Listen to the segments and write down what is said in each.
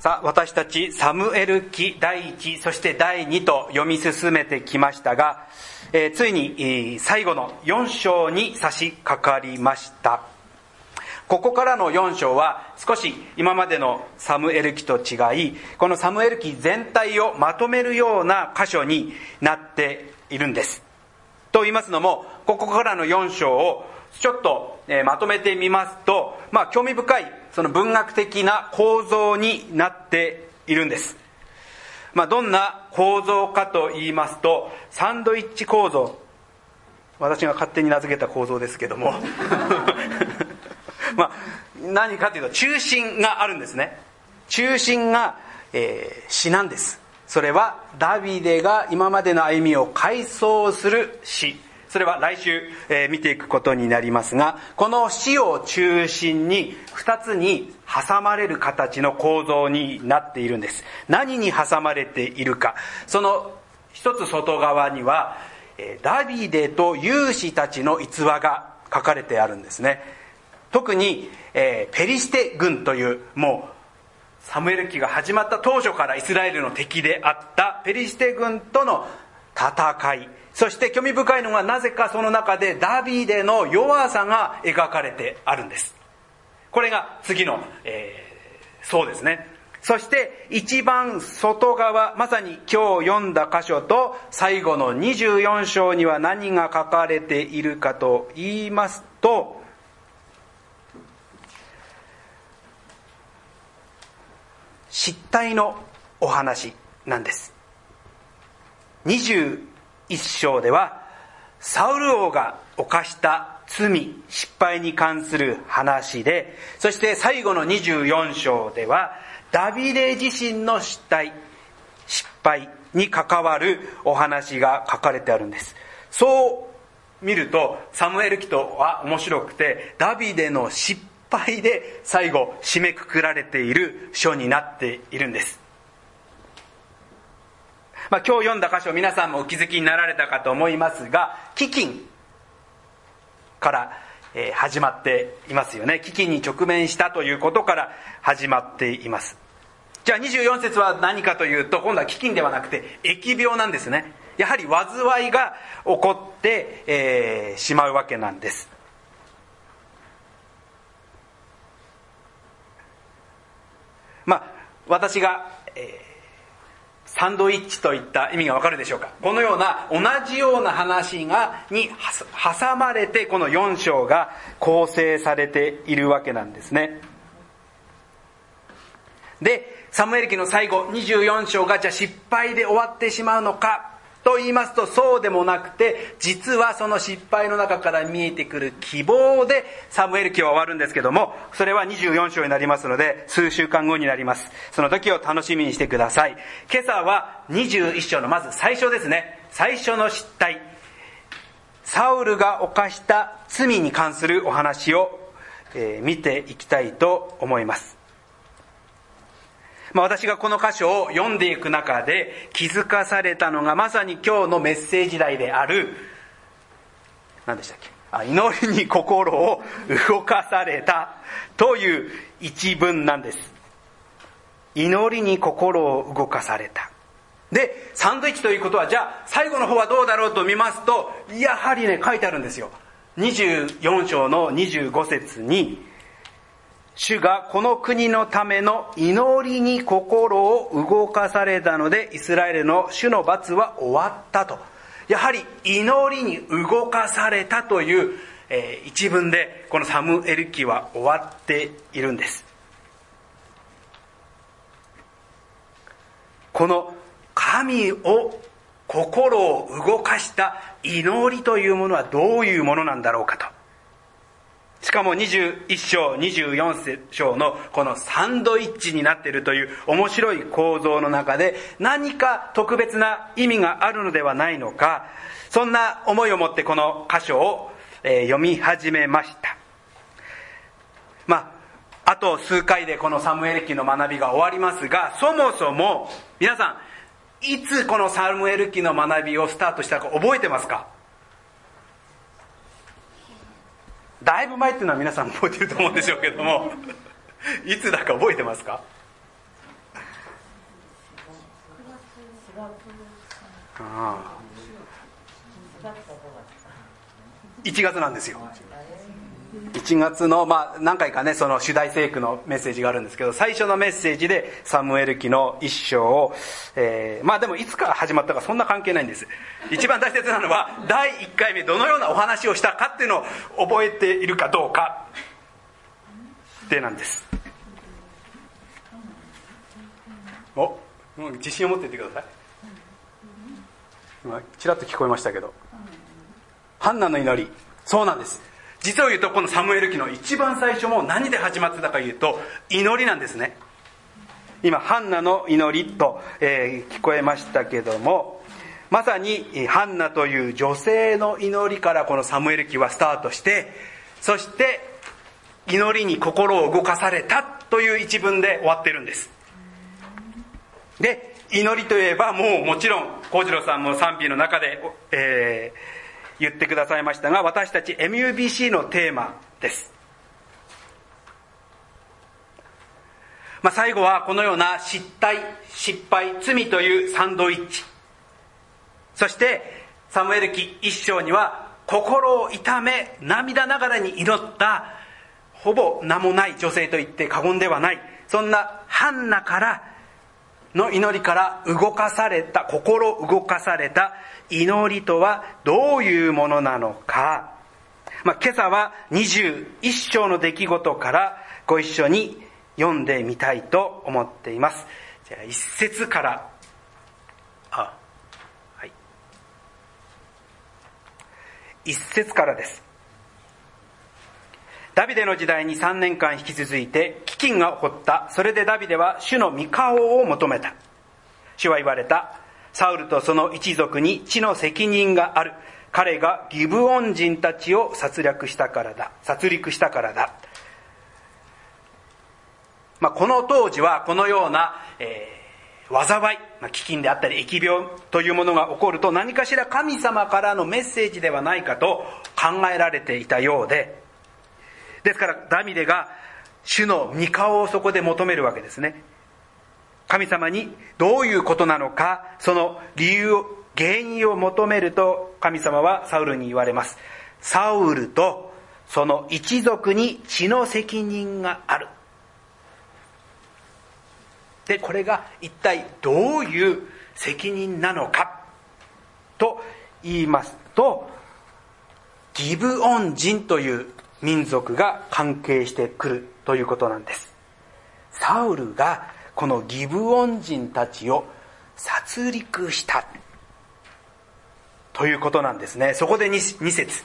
さあ、私たちサムエル記第1、そして第2と読み進めてきましたが、えー、ついに、えー、最後の4章に差し掛かりました。ここからの4章は少し今までのサムエル記と違い、このサムエル記全体をまとめるような箇所になっているんです。と言いますのも、ここからの4章をちょっと、え、まとめてみますと、まあ興味深いその文学的な構造になっているんです。まあ、どんな構造かと言いますと、サンドイッチ構造。私が勝手に名付けた構造ですけども。まあ、何かというと、中心があるんですね。中心が、えー、詩なんです。それは、ダビデが今までの歩みを回想する詩。それは来週、えー、見ていくことになりますが、この死を中心に二つに挟まれる形の構造になっているんです。何に挟まれているか。その一つ外側には、ダビデと勇士たちの逸話が書かれてあるんですね。特に、えー、ペリシテ軍という、もう、サムエル記が始まった当初からイスラエルの敵であったペリシテ軍との戦い。そして興味深いのがなぜかその中でダビデの弱さが描かれてあるんです。これが次の、えー、そうですね。そして一番外側、まさに今日読んだ箇所と最後の24章には何が書かれているかと言いますと、失態のお話なんです。一章では、サウル王が犯した罪、失敗に関する話で、そして最後の24章では、ダビデ自身の失態、失敗に関わるお話が書かれてあるんです。そう見ると、サムエル記とは面白くて、ダビデの失敗で最後締めくくられている書になっているんです。まあ、今日読んだ箇所皆さんもお気づきになられたかと思いますが、飢饉から、え始まっていますよね。飢饉に直面したということから始まっています。じゃあ24節は何かというと、今度は飢饉ではなくて、疫病なんですね。やはり災いが起こって、えー、しまうわけなんです。まあ、私が、えーサンドイッチといった意味がわかるでしょうか？このような同じような話が、に挟まれてこの4章が構成されているわけなんですね。で、サムエル記の最後24章がじゃあ失敗で終わってしまうのか？と言いますとそうでもなくて実はその失敗の中から見えてくる希望でサムエル記は終わるんですけどもそれは24章になりますので数週間後になります。その時を楽しみにしてください。今朝は21章のまず最初ですね。最初の失態。サウルが犯した罪に関するお話を、えー、見ていきたいと思います。まあ、私がこの箇所を読んでいく中で気づかされたのがまさに今日のメッセージ題である何でしたっけ？あ祈りに心を動かされたという一文なんです。祈りに心を動かされた。でサンドイッチということはじゃあ最後の方はどうだろうと見ますとやはりね書いてあるんですよ。24章の25節に主がこの国のための祈りに心を動かされたので、イスラエルの主の罰は終わったと。やはり祈りに動かされたという、えー、一文で、このサムエル記は終わっているんです。この神を心を動かした祈りというものはどういうものなんだろうかと。しかも21章、24章のこのサンドイッチになっているという面白い構造の中で何か特別な意味があるのではないのか、そんな思いを持ってこの箇所を、え読み始めました。まあ、あと数回でこのサムエル記の学びが終わりますが、そもそも皆さん、いつこのサムエル記の学びをスタートしたか覚えてますか？だいぶ前っていうのは皆さん覚えてると思うんでしょうけども。いつだか覚えてますか？ああ。1月なんですよ。1月の、まあ、何回かねその主題聖句のメッセージがあるんですけど最初のメッセージでサムエル記の一章を、えー、まあでもいつから始まったかそんな関係ないんです。一番大切なのは第1回目どのようなお話をしたかっていうのを覚えているかどうか。でなんです。お自信を持っていってください。今ちらっと聞こえましたけど。ハンナの祈り。そうなんです。実を言うとこのサムエル記の一番最初も何で始まってたか言うと祈りなんですね。今ハンナの祈りと、えー、聞こえましたけどもまさにハンナという女性の祈りからこのサムエル記はスタートしてそして祈りに心を動かされたという一文で終わってるんです。で祈りといえばもうもちろん幸次郎さんも賛否の中で、えー言ってくださいましたが、私たち MUBC のテーマです。まあ、最後はこのような失態、失敗、罪というサンドイッチ。そして、サムエル記一章には、心を痛め、涙ながらに祈った、ほぼ名もない女性と言って過言ではない、そんなハンナからの祈りから動かされた、心動かされた祈りとはどういうものなのか。まあ、今朝は21章の出来事からご一緒に読んでみたいと思っています。じゃあ一節から、あ、はい。一節からです。ダビデの時代に3年間引き続いて飢饉が起こった。それでダビデは主の御顔を求めた。主は言われた。サウルとその一族に地の責任がある。彼がギブオン人たちを殺略したからだ。殺戮したからだ。まあ、この当時はこのような、えー、災い、まあ、飢饉であったり疫病というものが起こると何かしら神様からのメッセージではないかと考えられていたようで、ですからダビデが主の御顔をそこで求めるわけですね。神様にどういうことなのか、その理由を、原因を求めると神様はサウルに言われます。サウルとその一族に血の責任がある。で、これが一体どういう責任なのかと言いますと、ギブオン人という民族が関係してくるということなんです。サウルがこのギブオン人たちを殺戮したということなんですね。そこで 2, 2節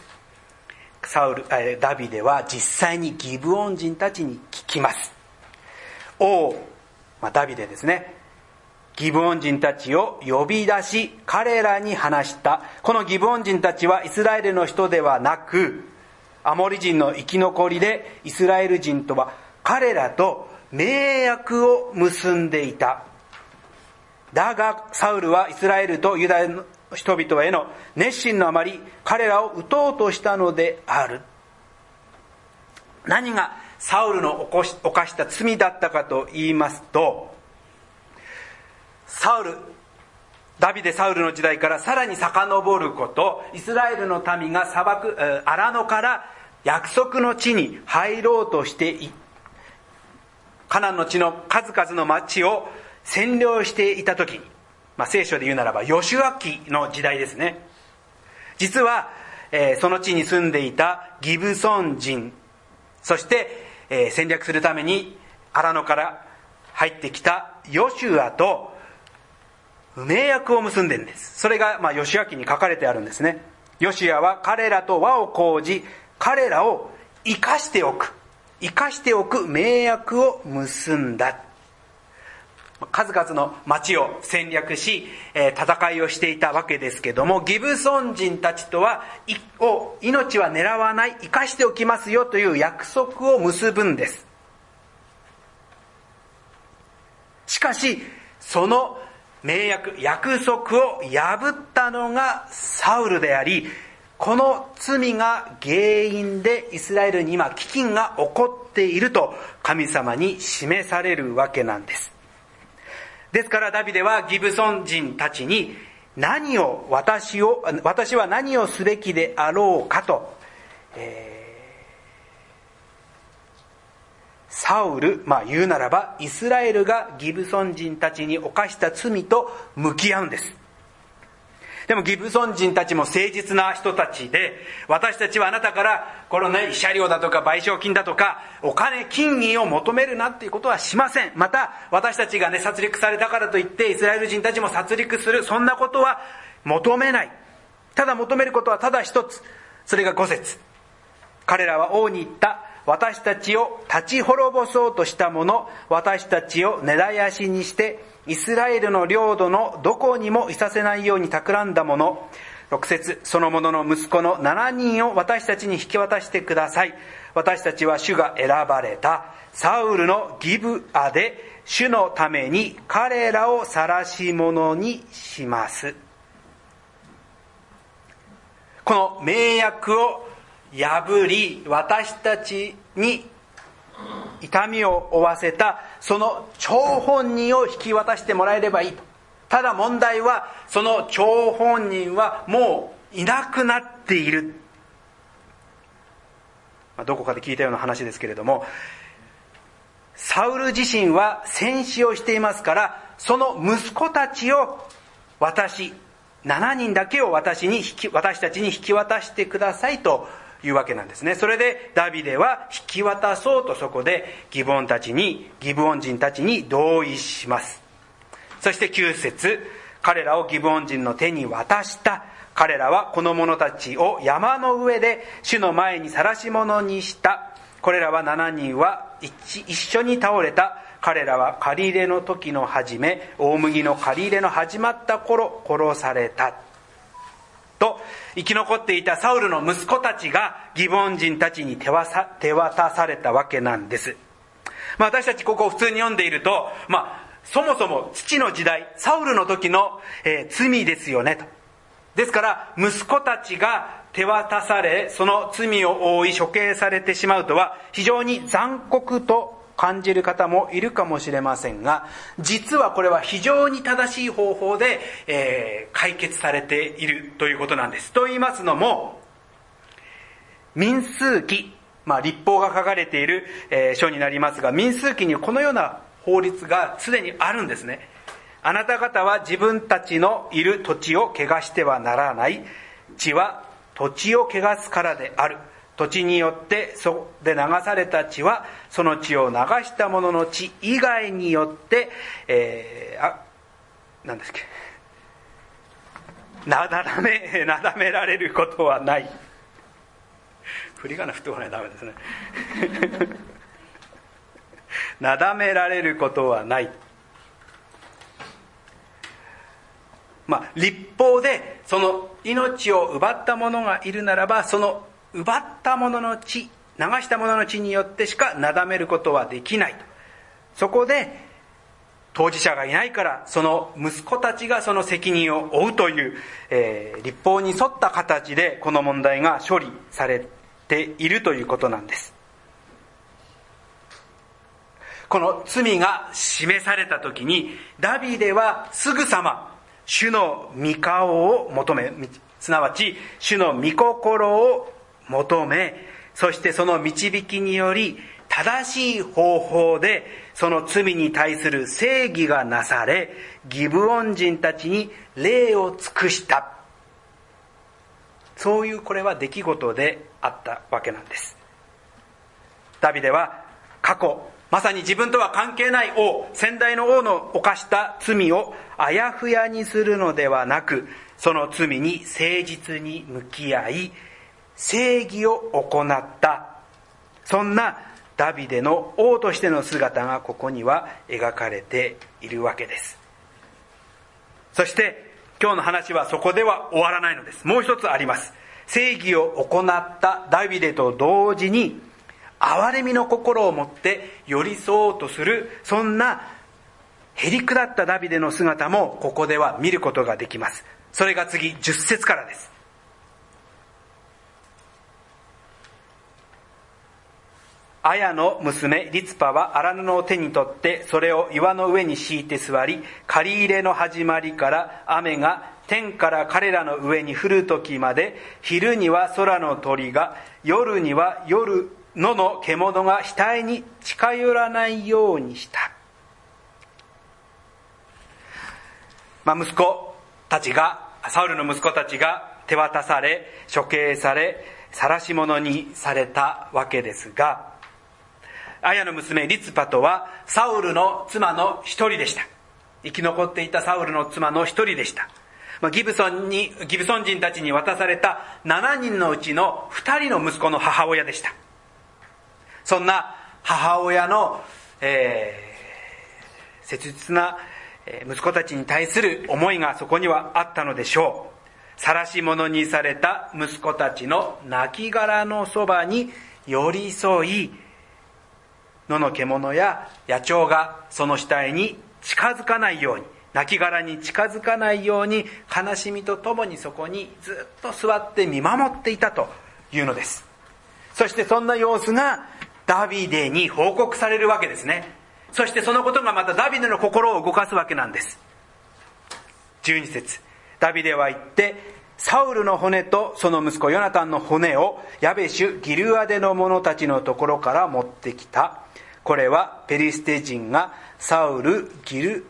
サウル、えダビデは実際にギブオン人たちに聞きます。王、まあ、ダビデですね。ギブオン人たちを呼び出し、彼らに話した。このギブオン人たちはイスラエルの人ではなく、アモリ人の生き残りでイスラエル人とは彼らと盟約を結んでいた。だがサウルはイスラエルとユダヤの人々への熱心のあまり彼らを撃とうとしたのである。何がサウルの犯した罪だったかと言いますと、サウル、ダビデ・サウルの時代からさらに遡ること、イスラエルの民が砂漠、荒野から約束の地に入ろうとしていカナンの地の数々の町を占領していた時に、まあ、聖書で言うならば、ヨシュア記の時代ですね。実は、えー、その地に住んでいたギブソン人、そして、えー、戦略するために荒野から入ってきたヨシュアと盟約を結んでんです。それが、まあ、ヨシア記に書かれてあるんですね。ヨシアは彼らと和を講じ、彼らを生かしておく、生かしておく盟約を結んだ。数々の町を戦略し、え戦いをしていたわけですけども、ギブソン人たちとは、を命は狙わない、生かしておきますよという約束を結ぶんです。しかし、その盟約、約束を破ったのがサウルであり、この罪が原因でイスラエルに今飢饉が起こっていると神様に示されるわけなんです。ですからダビデはギブソン人たちに何を私を私は何をすべきであろうかと、えーサウル、まあ言うならば、イスラエルがギブソン人たちに犯した罪と向き合うんです。でもギブソン人たちも誠実な人たちで、私たちはあなたから、このね、慰謝料だとか賠償金だとか、お金、金銀を求めるなっていうことはしません。また、私たちがね、殺戮されたからといって、イスラエル人たちも殺戮する、そんなことは求めない。ただ求めることはただ一つ。それが五節。彼らは王に言った。私たちを立ち滅ぼそうとした者、私たちを根絶やしにして、イスラエルの領土のどこにもいさせないように企んだ者、6節その者の息子の7人を私たちに引き渡してください。私たちは主が選ばれたサウルのギブアで主のために彼らを晒し者にします。この名約を破り、私たちに痛みを負わせた、その張本人を引き渡してもらえればいいと。ただ問題は、その張本人はもういなくなっている。まあ、どこかで聞いたような話ですけれども、サウル自身は戦死をしていますから、その息子たちを私、7人だけを私に、私たちに引き渡してくださいというわけなんですね。それでダビデは引き渡そうとそこでギブオンたちに、ギブオン人たちに同意します。そして9節彼らをギブオン人の手に渡した。彼らはこの者たちを山の上で主の前に晒し者にした。これらは7人は一緒に倒れた。彼らは借り入れの時の始め、大麦の借り入れの始まった頃、殺された。生き残っていたサウルの息子たちがギボン人たちに手渡されたわけなんです。まあ私たちここを普通に読んでいると、まあそもそも父の時代、サウルの時の、えー、罪ですよねと。ですから息子たちが手渡され、その罪を負い処刑されてしまうとは非常に残酷と感じる方もいるかもしれませんが、実はこれは非常に正しい方法で、えー、解決されているということなんです。と言いますのも、民数記、まあ立法が書かれている、えー、書になりますが、民数記にこのような法律がすでにあるんですね。あなた方は自分たちのいる土地を汚してはならない。地は土地を汚すからである。土地によってそで流された血はその血を流した者の血以外によって、えー、あ何ですっけ。なだらめ なだめられることはない。振り仮名振っておかない。とダメですね。なだめられることはない。まあ立法でその命を奪った者がいるならばその奪った者の血、流した者の血によってしかなだめることはできないと。そこで、当事者がいないから、その息子たちがその責任を負うという、えー、立法に沿った形でこの問題が処理されているということなんです。この罪が示された時に、ダビデはすぐさま、主の御顔を求め、すなわち、主の御心を求め、そしてその導きにより、正しい方法でその罪に対する正義がなされ、ギブオン人たちに礼を尽くした。そういうこれは出来事であったわけなんです。ダビデは過去、まさに自分とは関係ない王、先代の王の犯した罪をあやふやにするのではなく、その罪に誠実に向き合い、正義を行った、そんなダビデの王としての姿がここには描かれているわけです。そして今日の話はそこでは終わらないのです。もう一つあります。正義を行ったダビデと同時に憐れみの心を持って寄り添おうとする、そんなへりくだったダビデの姿もここでは見ることができます。それが次、10節からです。アヤの娘リツパは荒布を手に取ってそれを岩の上に敷いて座り借り入れの始まりから雨が天から彼らの上に降る時まで昼には空の鳥が夜には夜野の獣が額に近寄らないようにした。まあ、息子たちが、サウルの息子たちが手渡され、処刑され、晒し者にされたわけですが、アヤの娘リツパとはサウルの妻の一人でした。生き残っていたサウルの妻の一人でした。ま、ギブソンに、ギブソン人たちに渡された7人のうちの2人の息子の母親でした。そんな母親の、えー、切実な息子たちに対する思いがそこにはあったのでしょう。晒し者にされた息子たちの亡骸のそばに寄り添い、野の獣や野鳥がその死体に近づかないように、亡骸に近づかないように悲しみとともにそこにずっと座って見守っていたというのです。そしてそんな様子がダビデに報告されるわけですね。そしてそのことがまたダビデの心を動かすわけなんです。12節ダビデは言って、サウルの骨とその息子ヨナタンの骨をヤベシュ・ギルアデの者たちのところから持ってきた。これはペリステ人がサウル、ギル、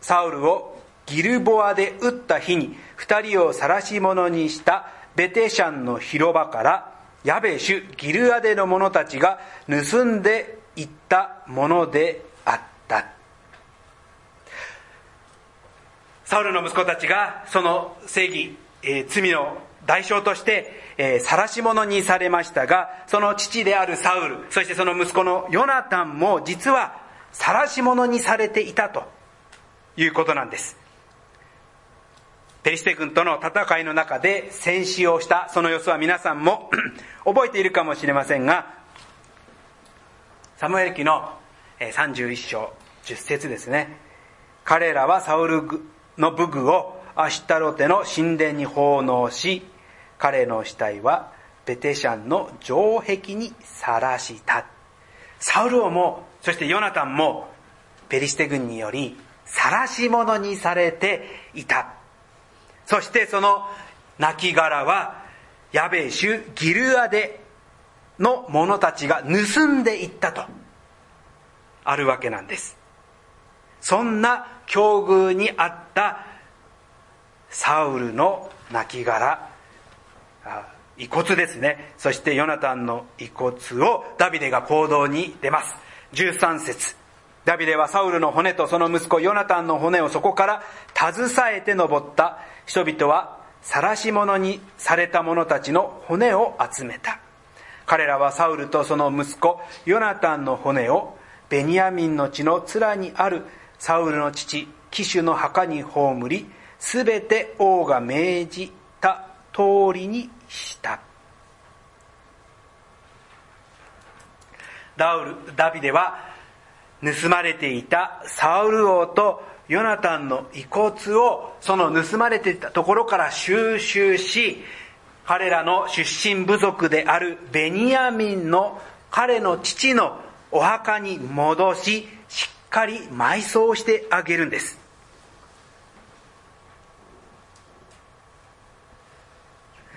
サウルをギルボアで撃った日に二人を晒し者にしたベテシャンの広場からヤベシュ・ギルアデの者たちが盗んでいったものであった。サウルの息子たちがその正義、えー、罪の代償として、えー、晒し者にされましたが、その父であるサウル、そしてその息子のヨナタンも実は晒し者にされていたということなんです。ペリシテ軍との戦いの中で戦死をしたその様子は皆さんも 覚えているかもしれませんが、サムエル記の31章10節ですね。彼らはサウルの武具をアシュタロテの神殿に奉納し、彼の死体はベテシャンの城壁にさらした。サウル王も、そしてヨナタンも、ペリシテ軍により、晒し者にされていた。そしてその亡骸は、ヤベーシュ・ギルアデの者たちが盗んでいったと、あるわけなんです。そんな境遇にあったサウルの亡骸遺骨ですね。そしてヨナタンの遺骨をダビデが行動に出ます。13節。ダビデはサウルの骨とその息子ヨナタンの骨をそこから携えて登った。人々は晒し者にされた者たちの骨を集めた。彼らはサウルとその息子ヨナタンの骨をベニヤミンの地の面にあるサウルの父騎手の墓に葬りすべて王が命じた通りにした。ダウルダビデは盗まれていたサウル王とヨナタンの遺骨をその盗まれていたところから収集し彼らの出身部族であるベニヤミンの彼の父のお墓に戻ししっかり埋葬してあげるんです。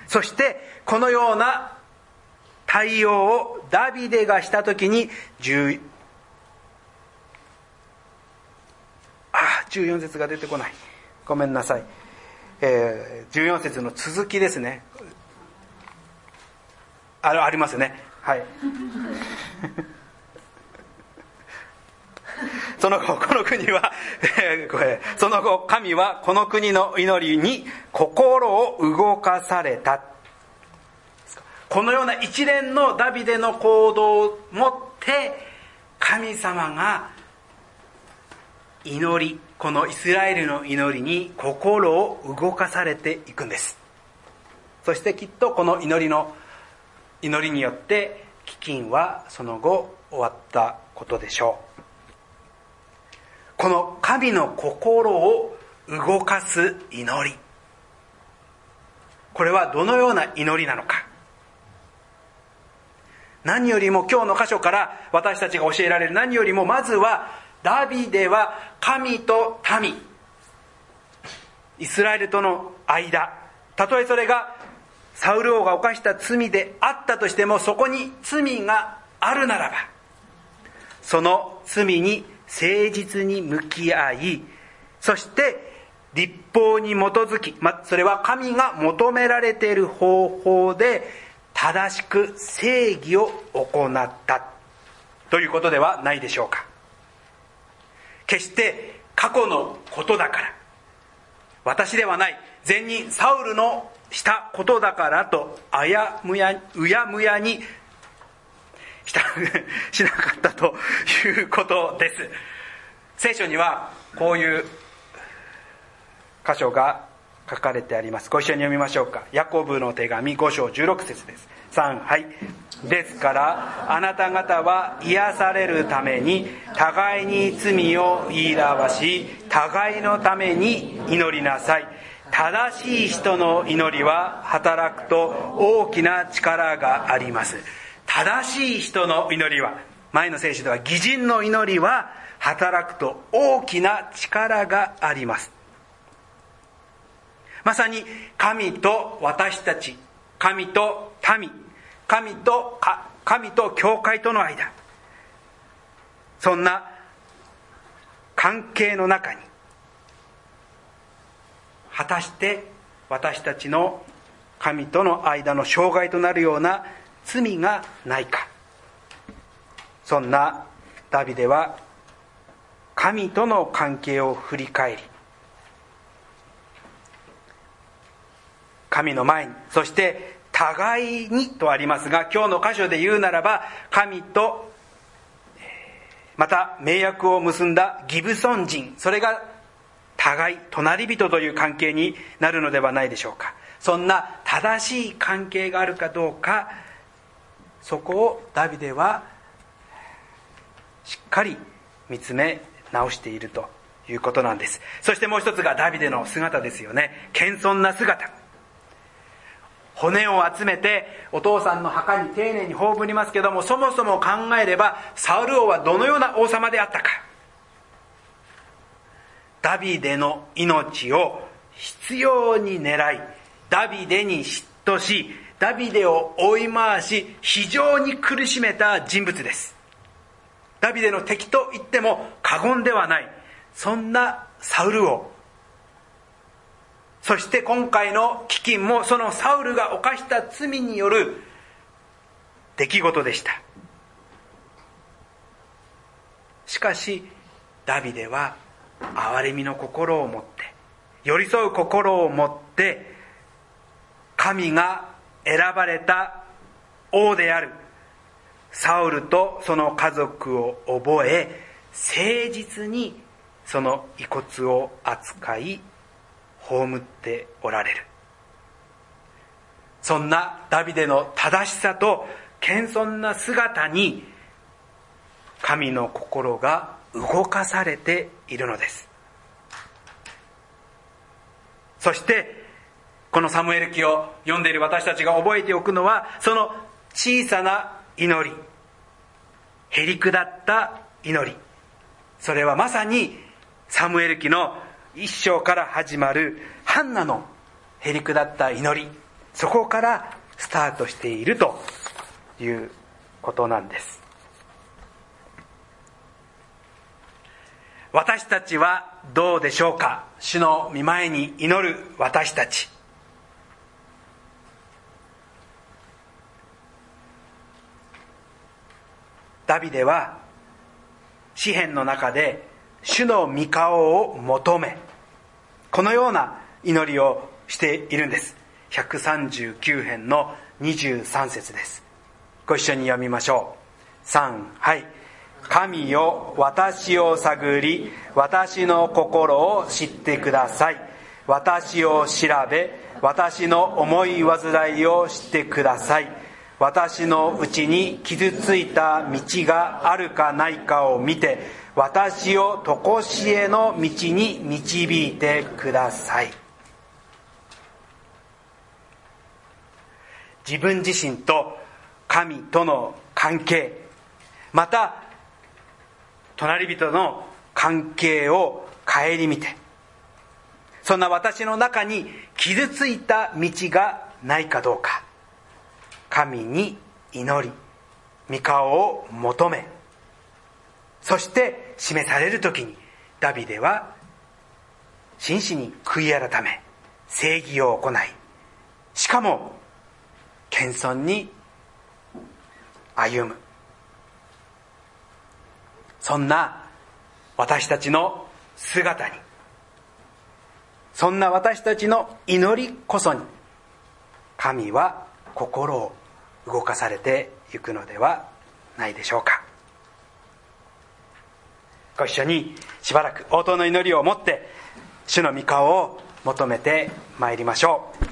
そしてこのような対応をダビデがしたときに10あ14節が出てこない。ごめんなさい、えー、14節の続きですね。あありますね。はい。その後、この国は、その後、神はこの国の祈りに心を動かされた。このような一連のダビデの行動をもって、神様が祈り、このイスラエルの祈りに心を動かされていくんです。そしてきっとこの祈りの、祈りによって飢饉はその後終わったことでしょう。この神の心を動かす祈り。これはどのような祈りなのか。何よりも今日の箇所から私たちが教えられる何よりもまずはダビデは神と民イスラエルとの間たとえそれがサウル王が犯した罪であったとしてもそこに罪があるならばその罪に誠実に向き合いそして立法に基づき、ま、それは神が求められている方法で正しく正義を行った。ということではないでしょうか。決して過去のことだから。私ではない。善人サウルのしたことだからとあやむやうやむやにした しなかったということです。聖書にはこういう箇所が書かれてあります。ご一緒に読みましょうか。ヤコブの手紙5章16節です。3はい。ですからあなた方は癒されるために互いに罪を言い表し互いのために祈りなさい。正しい人の祈りは働くと大きな力があります。正しい人の祈りは前の聖書では義人の祈りは働くと大きな力があります。まさに神と私たち神と民神と神と教会との間そんな関係の中に果たして私たちの神との間の障害となるような罪がないか。そんなダビデは神との関係を振り返り神の前にそして互いにとありますが今日の箇所で言うならば神とまた盟約を結んだギブソン人それが互い隣人という関係になるのではないでしょうか。そんな正しい関係があるかどうかそこをダビデはしっかり見つめ直しているということなんです。そしてもう一つがダビデの姿ですよね。謙遜な姿。骨を集めてお父さんの墓に丁寧に葬りますけどもそもそも考えればサウル王はどのような王様であったか。ダビデの命を必要に狙いダビデに嫉妬しダビデを追い回し非常に苦しめた人物です。ダビデの敵と言っても過言ではない。そんなサウル王そして今回の飢饉もそのサウルが犯した罪による出来事でした。しかしダビデは憐れみの心を持って寄り添う心を持って神が選ばれた王である。サウルとその家族を覚え誠実にその遺骨を扱い葬っておられる。そんなダビデの正しさと謙遜な姿に神の心が動かされているのです。そしてこのサムエル記を読んでいる私たちが覚えておくのはその小さな祈り。へりくだった祈り。それはまさにサムエル記の一章から始まるハンナのへりくだった祈り。そこからスタートしているということなんです。私たちはどうでしょうか？主の見前に祈る私たち。ダビデは詩篇の中で主の御顔を求めこのような祈りをしているんです。139編の23節です。ご一緒に読みましょう。3はい。神よ私を探り私の心を知ってください。私を調べ私の思い煩いを知ってください。私のうちに傷ついた道があるかないかを見て私を常しえの道に導いてください。自分自身と神との関係また隣人の関係を顧みてそんな私の中に傷ついた道がないかどうか。神に祈り御顔を求めそして示される時にダビデは真摯に悔い改め正義を行いしかも謙遜に歩む。そんな私たちの姿にそんな私たちの祈りこそに神は心を動かされていくのではないでしょうか。ご一緒にしばらく応答の祈りを持って主の御顔を求めてまいりましょう。